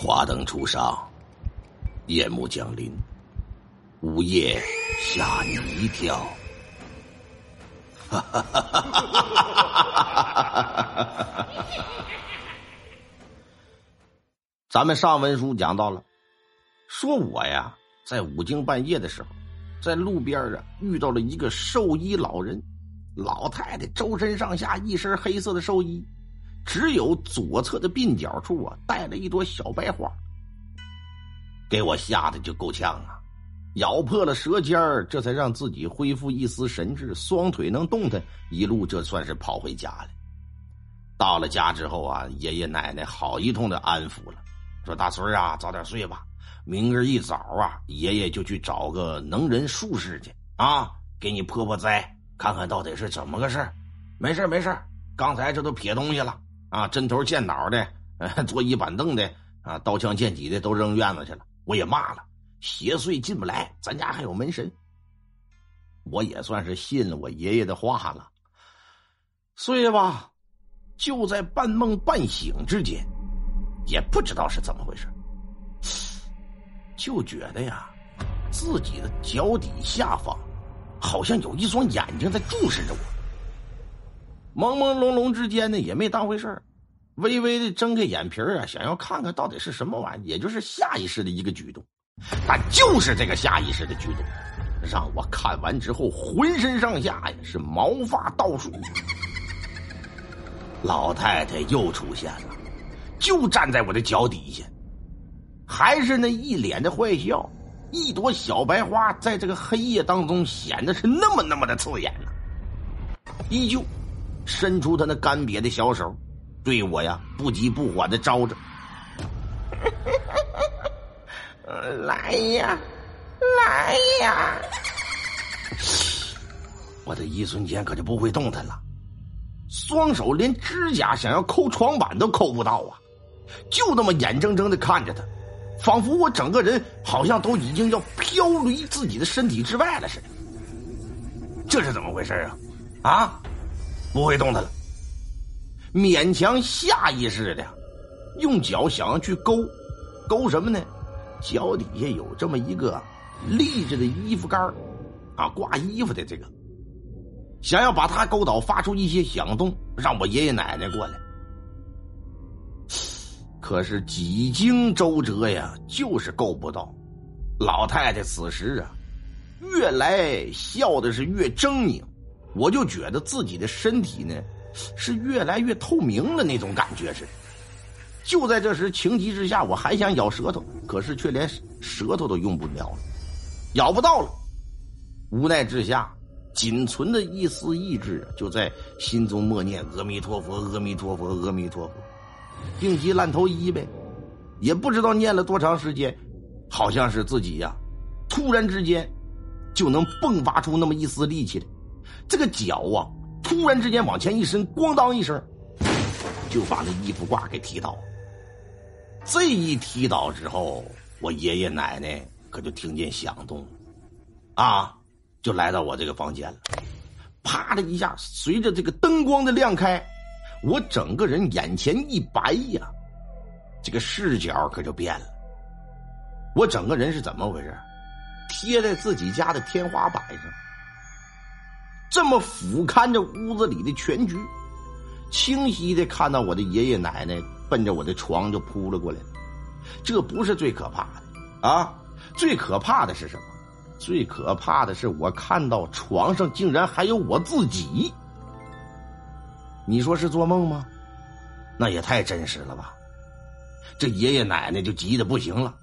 华灯初上，夜幕降临，午夜吓你一跳。哈！咱们上文书讲到了，说我呀，在五更半夜的时候，在路边啊遇到了一个寿衣老人，老太太周身上下一身黑色的寿衣。只有左侧的鬓角处啊，带了一朵小白花，给我吓得就够呛啊！咬破了舌尖儿，这才让自己恢复一丝神智，双腿能动弹，一路这算是跑回家了。到了家之后啊，爷爷奶奶好一通的安抚了，说：“大孙啊，早点睡吧，明儿一早啊，爷爷就去找个能人术士去啊，给你破破灾，看看到底是怎么个事没事没事刚才这都撇东西了。”啊，针头见脑的，桌椅板凳的，啊，刀枪剑戟的都扔院子去了。我也骂了，邪祟进不来，咱家还有门神。我也算是信了我爷爷的话了。睡吧，就在半梦半醒之间，也不知道是怎么回事，就觉得呀，自己的脚底下方，好像有一双眼睛在注视着我。朦朦胧胧之间呢，也没当回事微微的睁开眼皮啊，想要看看到底是什么玩意也就是下意识的一个举动。但就是这个下意识的举动，让我看完之后浑身上下呀是毛发倒竖。老太太又出现了，就站在我的脚底下，还是那一脸的坏笑，一朵小白花在这个黑夜当中显得是那么那么的刺眼呢，依旧。伸出他那干瘪的小手，对我呀不急不缓的招着，来呀，来呀！我的一瞬间可就不会动弹了，双手连指甲想要抠床板都抠不到啊，就那么眼睁睁的看着他，仿佛我整个人好像都已经要飘离自己的身体之外了似的。这是怎么回事啊？啊？不会动弹了，勉强下意识的用脚想要去勾，勾什么呢？脚底下有这么一个立着的衣服杆啊，挂衣服的这个，想要把它勾倒，发出一些响动，让我爷爷奶奶过来。可是几经周折呀，就是够不到。老太太此时啊，越来笑的是越狰狞。我就觉得自己的身体呢，是越来越透明了那种感觉似的。就在这时，情急之下，我还想咬舌头，可是却连舌头都用不了了，咬不到了。无奈之下，仅存的一丝意志就在心中默念：“阿弥陀佛，阿弥陀佛，阿弥陀佛。”病急烂投医呗，也不知道念了多长时间，好像是自己呀，突然之间就能迸发出那么一丝力气来。这个脚啊，突然之间往前一伸，咣当一声，就把那衣服挂给踢倒。这一踢倒之后，我爷爷奶奶可就听见响动，啊，就来到我这个房间了。啪的一下，随着这个灯光的亮开，我整个人眼前一白呀，这个视角可就变了。我整个人是怎么回事？贴在自己家的天花板上。这么俯瞰着屋子里的全局，清晰的看到我的爷爷奶奶奔着我的床就扑了过来。这不是最可怕的啊！最可怕的是什么？最可怕的是我看到床上竟然还有我自己。你说是做梦吗？那也太真实了吧！这爷爷奶奶就急得不行了。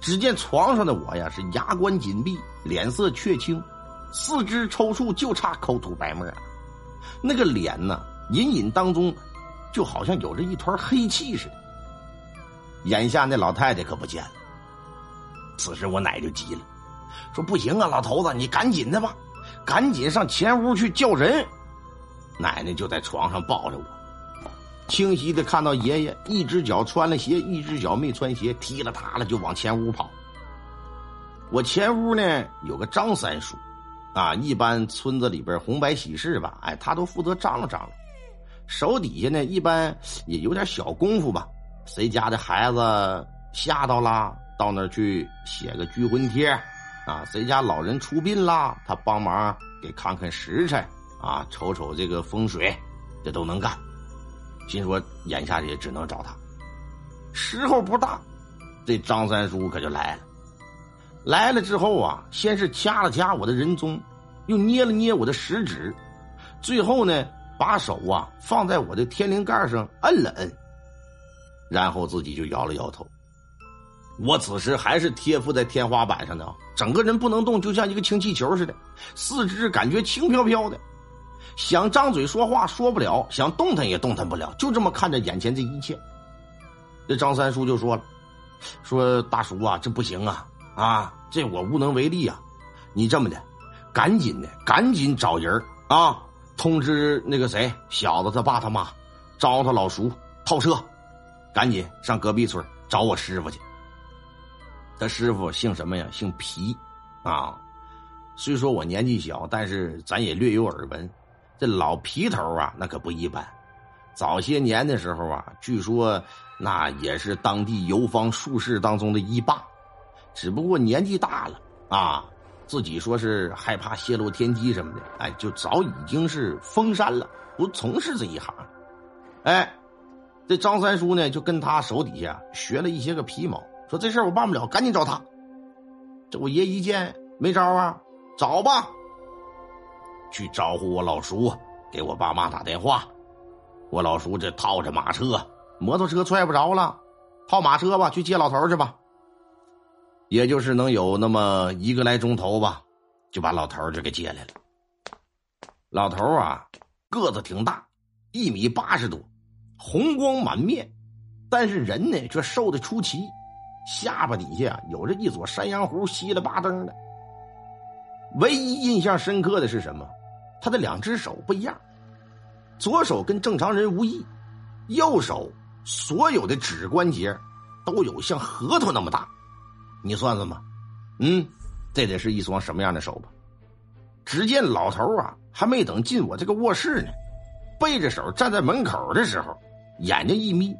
只见床上的我呀，是牙关紧闭，脸色却青。四肢抽搐，就差口吐白沫了。那个脸呢，隐隐当中，就好像有着一团黑气似的。眼下那老太太可不见了。此时我奶就急了，说：“不行啊，老头子，你赶紧的吧，赶紧上前屋去叫人。”奶奶就在床上抱着我，清晰的看到爷爷一只脚穿了鞋，一只脚没穿鞋，踢了踏了就往前屋跑。我前屋呢有个张三叔。啊，一般村子里边红白喜事吧，哎，他都负责张罗张罗，手底下呢一般也有点小功夫吧，谁家的孩子吓到了，到那儿去写个拘魂贴，啊，谁家老人出殡啦，他帮忙给看看时辰，啊，瞅瞅这个风水，这都能干。心说眼下也只能找他。时候不大，这张三叔可就来了。来了之后啊，先是掐了掐我的人中，又捏了捏我的食指，最后呢，把手啊放在我的天灵盖上摁了摁，然后自己就摇了摇头。我此时还是贴附在天花板上的，整个人不能动，就像一个氢气球似的，四肢感觉轻飘飘的，想张嘴说话说不了，想动弹也动弹不了，就这么看着眼前这一切。这张三叔就说了：“说大叔啊，这不行啊。”啊，这我无能为力啊！你这么的，赶紧的，赶紧找人啊，通知那个谁小子他爸他妈，招他老叔套车，赶紧上隔壁村找我师傅去。他师傅姓什么呀？姓皮啊。虽说我年纪小，但是咱也略有耳闻。这老皮头啊，那可不一般。早些年的时候啊，据说那也是当地游方术士当中的一霸。只不过年纪大了啊，自己说是害怕泄露天机什么的，哎，就早已经是封山了，不从事这一行。哎，这张三叔呢，就跟他手底下学了一些个皮毛，说这事儿我办不了，赶紧找他。这我爷一见没招啊，找吧，去招呼我老叔，给我爸妈打电话。我老叔这套着马车，摩托车踹不着了，套马车吧，去接老头去吧。也就是能有那么一个来钟头吧，就把老头就给接来了。老头啊，个子挺大，一米八十多，红光满面，但是人呢却瘦的出奇，下巴底下有着一撮山羊胡，稀了巴登的。唯一印象深刻的是什么？他的两只手不一样，左手跟正常人无异，右手所有的指关节都有像核桃那么大。你算算吧，嗯，这得是一双什么样的手吧？只见老头啊，还没等进我这个卧室呢，背着手站在门口的时候，眼睛一眯：“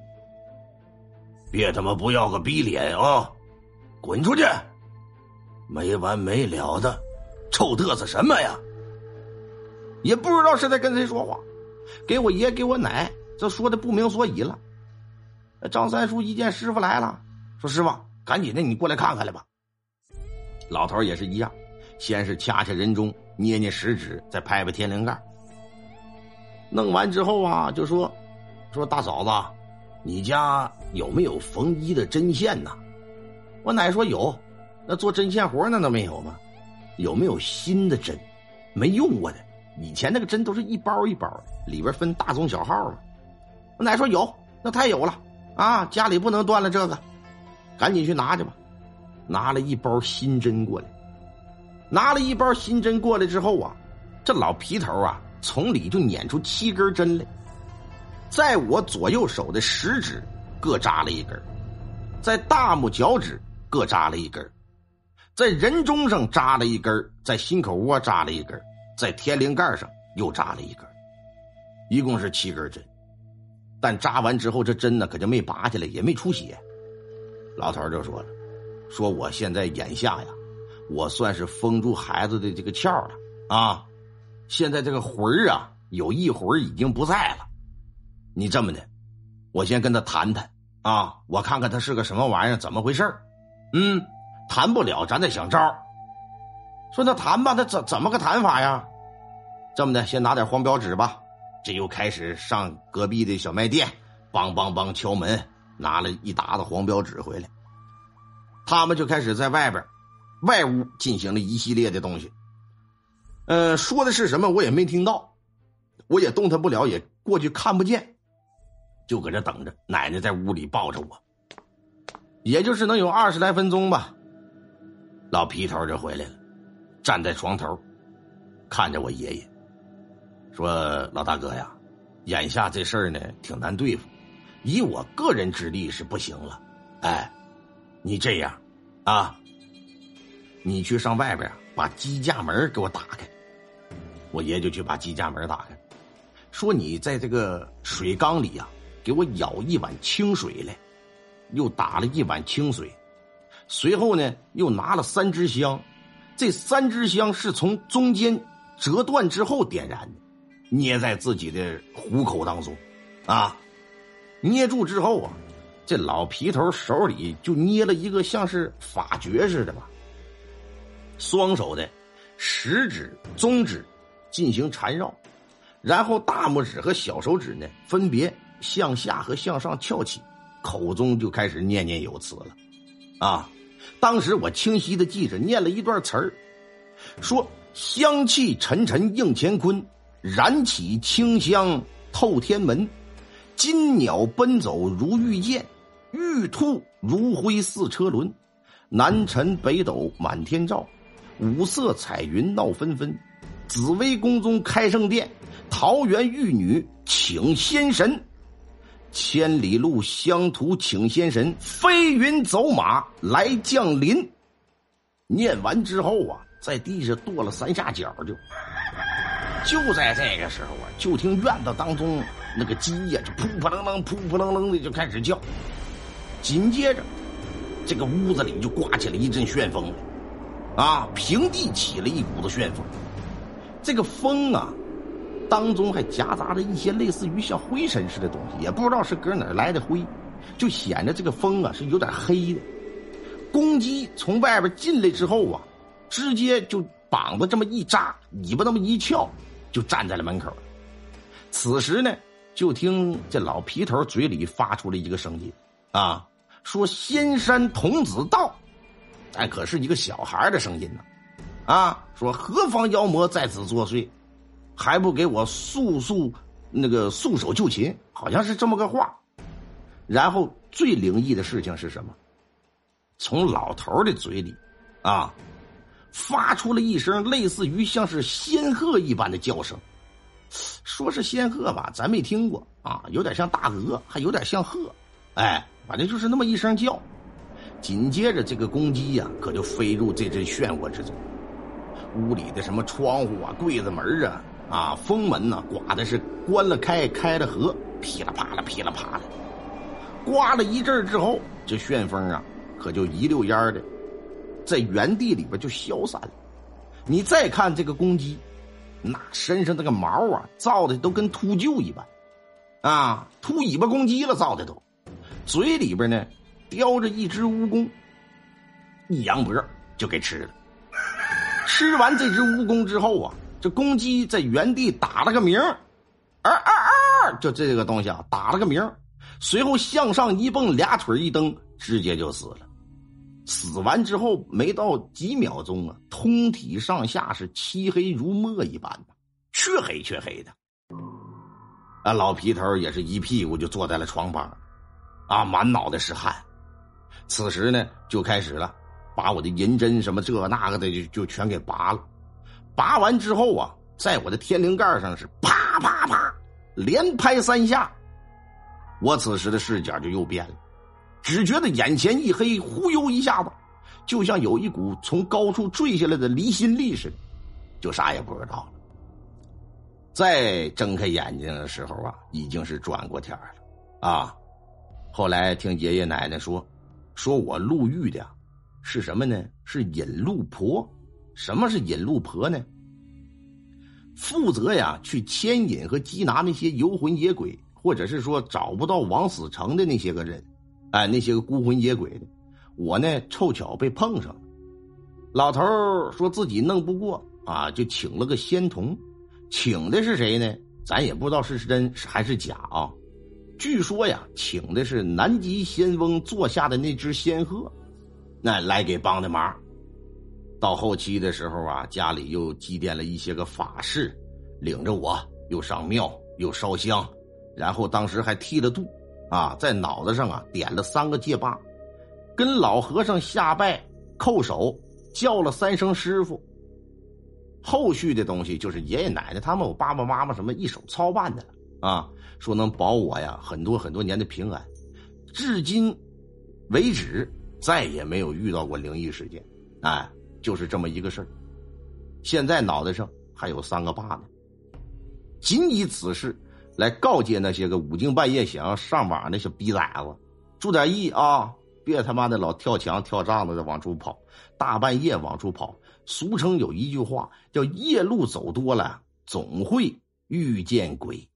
别他妈不要个逼脸啊！滚出去！没完没了的，臭嘚瑟什么呀？也不知道是在跟谁说话，给我爷给我奶，这说的不明所以了。张三叔一见师傅来了，说：“师傅。”赶紧的，你过来看看来吧。老头也是一样，先是掐掐人中，捏捏食指，再拍拍天灵盖。弄完之后啊，就说：“说大嫂子，你家有没有缝衣的针线呢？”我奶说有，那做针线活那都没有吗？有没有新的针？没用过的，以前那个针都是一包一包，里边分大中小号嘛。我奶说有，那太有了啊！家里不能断了这个。赶紧去拿去吧，拿了一包新针过来。拿了一包新针过来之后啊，这老皮头啊，从里就捻出七根针来，在我左右手的食指各扎了一根，在大拇脚趾各扎了一根，在人中上扎了一根，在心口窝扎了一根，在天灵盖上又扎了一根，一共是七根针。但扎完之后，这针呢可就没拔下来，也没出血。老头就说了：“说我现在眼下呀，我算是封住孩子的这个窍了啊！现在这个魂儿啊，有一魂已经不在了。你这么的，我先跟他谈谈啊，我看看他是个什么玩意儿，怎么回事嗯，谈不了，咱再想招说那谈吧，那怎怎么个谈法呀？这么的，先拿点黄标纸吧。这又开始上隔壁的小卖店，梆梆梆敲门。”拿了一沓子黄标纸回来，他们就开始在外边外屋进行了一系列的东西。呃，说的是什么我也没听到，我也动弹不了，也过去看不见，就搁这等着。奶奶在屋里抱着我，也就是能有二十来分钟吧。老皮头就回来了，站在床头，看着我爷爷，说：“老大哥呀，眼下这事儿呢挺难对付。”以我个人之力是不行了，哎，你这样，啊，你去上外边把机架门给我打开。我爷就去把机架门打开，说你在这个水缸里呀，给我舀一碗清水来，又打了一碗清水，随后呢，又拿了三支香，这三支香是从中间折断之后点燃的，捏在自己的虎口当中，啊，捏住之后啊，这老皮头手里就捏了一个像是法诀似的吧，双手的食指、中指进行缠绕，然后大拇指和小手指呢分别向下和向上翘起。口中就开始念念有词了，啊！当时我清晰的记着念了一段词儿，说：“香气沉沉映乾坤，燃起清香透天门。金鸟奔走如玉剑，玉兔如辉似车轮。南辰北斗满天照，五色彩云闹纷纷。紫薇宫中开圣殿，桃园玉女请仙神。”千里路乡土请仙神，飞云走马来降临。念完之后啊，在地上跺了三下脚，就就在这个时候啊，就听院子当中那个鸡呀，就扑扑棱棱、扑扑棱棱的就开始叫。紧接着，这个屋子里就刮起了一阵旋风来，啊，平地起了一股子旋风。这个风啊。当中还夹杂着一些类似于像灰尘似的东西，也不知道是搁哪来的灰，就显得这个风啊是有点黑的。公鸡从外边进来之后啊，直接就膀子这么一扎，尾巴那么一翘，就站在了门口。此时呢，就听这老皮头嘴里发出了一个声音，啊，说：“仙山童子到。”哎可是一个小孩的声音呢，啊，说：“何方妖魔在此作祟？”还不给我速速那个束手就擒，好像是这么个话。然后最灵异的事情是什么？从老头的嘴里，啊，发出了一声类似于像是仙鹤一般的叫声。说是仙鹤吧，咱没听过啊，有点像大鹅，还有点像鹤。哎，反正就是那么一声叫。紧接着，这个公鸡呀，可就飞入这阵漩涡之中。屋里的什么窗户啊、柜子门啊。啊，封门呢，刮的是关了开，开了合，噼里啪啦，噼里啪啦，刮了一阵之后，这旋风啊，可就一溜烟的，在原地里边就消散了。你再看这个公鸡，那身上那个毛啊，造的都跟秃鹫一般，啊，秃尾巴公鸡了，造的都，嘴里边呢，叼着一只蜈蚣，一扬脖就给吃了。吃完这只蜈蚣之后啊。这公鸡在原地打了个鸣，儿啊啊！就这个东西啊，打了个鸣，随后向上一蹦，俩腿一蹬，直接就死了。死完之后没到几秒钟啊，通体上下是漆黑如墨一般的，黢黑黢黑的。啊，老皮头也是一屁股就坐在了床旁，啊，满脑袋是汗。此时呢，就开始了，把我的银针什么这那个的就就全给拔了。拔完之后啊，在我的天灵盖上是啪啪啪连拍三下，我此时的视角就又变了，只觉得眼前一黑，忽悠一下子，就像有一股从高处坠下来的离心力似的，就啥也不知道了。再睁开眼睛的时候啊，已经是转过天了啊。后来听爷爷奶奶说，说我入狱的是什么呢？是引路婆。什么是引路婆呢？负责呀，去牵引和缉拿那些游魂野鬼，或者是说找不到王死城的那些个人，哎，那些个孤魂野鬼的。我呢，凑巧被碰上了。老头说自己弄不过啊，就请了个仙童，请的是谁呢？咱也不知道是真还是假啊。据说呀，请的是南极仙翁座下的那只仙鹤，那来给帮的忙。到后期的时候啊，家里又祭奠了一些个法事，领着我又上庙又烧香，然后当时还剃了度，啊，在脑袋上啊点了三个戒疤，跟老和尚下拜叩首，叫了三声师傅。后续的东西就是爷爷奶奶他们我爸爸妈妈什么一手操办的了啊，说能保我呀很多很多年的平安，至今为止再也没有遇到过灵异事件，哎。就是这么一个事儿，现在脑袋上还有三个疤呢。仅以此事来告诫那些个五更半夜想要上网那小逼崽子，注点意啊，别他妈的老跳墙跳帐子的往出跑，大半夜往出跑。俗称有一句话叫“夜路走多了，总会遇见鬼”。